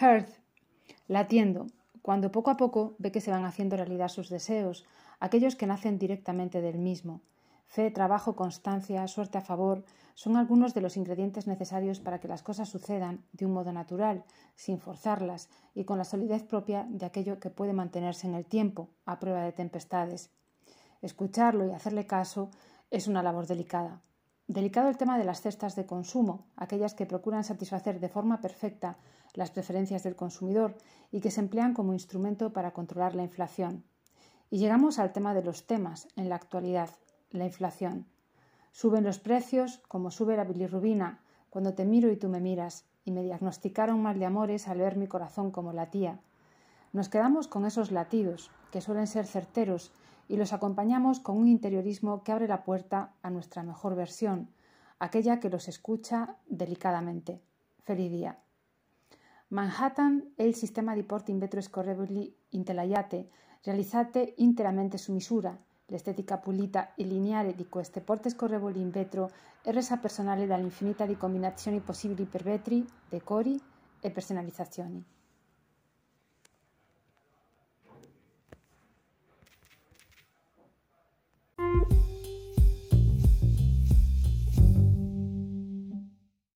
Hearth, latiendo, cuando poco a poco ve que se van haciendo realidad sus deseos, aquellos que nacen directamente del mismo. Fe, trabajo, constancia, suerte a favor son algunos de los ingredientes necesarios para que las cosas sucedan de un modo natural, sin forzarlas y con la solidez propia de aquello que puede mantenerse en el tiempo, a prueba de tempestades. Escucharlo y hacerle caso es una labor delicada. Delicado el tema de las cestas de consumo, aquellas que procuran satisfacer de forma perfecta las preferencias del consumidor y que se emplean como instrumento para controlar la inflación. Y llegamos al tema de los temas en la actualidad, la inflación. Suben los precios como sube la bilirrubina cuando te miro y tú me miras, y me diagnosticaron mal de amores al ver mi corazón como latía. Nos quedamos con esos latidos, que suelen ser certeros, y los acompañamos con un interiorismo que abre la puerta a nuestra mejor versión, aquella que los escucha delicadamente. Feliz día. Manhattan è il sistema di porti in vetro scorrevoli intelaiate, realizzate interamente su misura, L'estetica pulita e lineare di queste porte scorrevoli in vetro è resa personale dall'infinità di combinazioni possibili per vetri, decori e personalizzazioni.